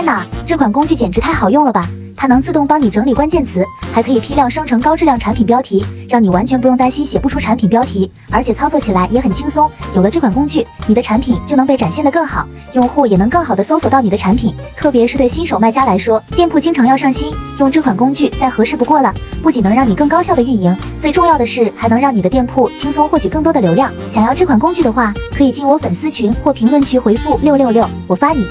天哪，这款工具简直太好用了吧！它能自动帮你整理关键词，还可以批量生成高质量产品标题，让你完全不用担心写不出产品标题，而且操作起来也很轻松。有了这款工具，你的产品就能被展现得更好，用户也能更好的搜索到你的产品。特别是对新手卖家来说，店铺经常要上新，用这款工具再合适不过了。不仅能让你更高效的运营，最重要的是还能让你的店铺轻松获取更多的流量。想要这款工具的话，可以进我粉丝群或评论区回复六六六，我发你。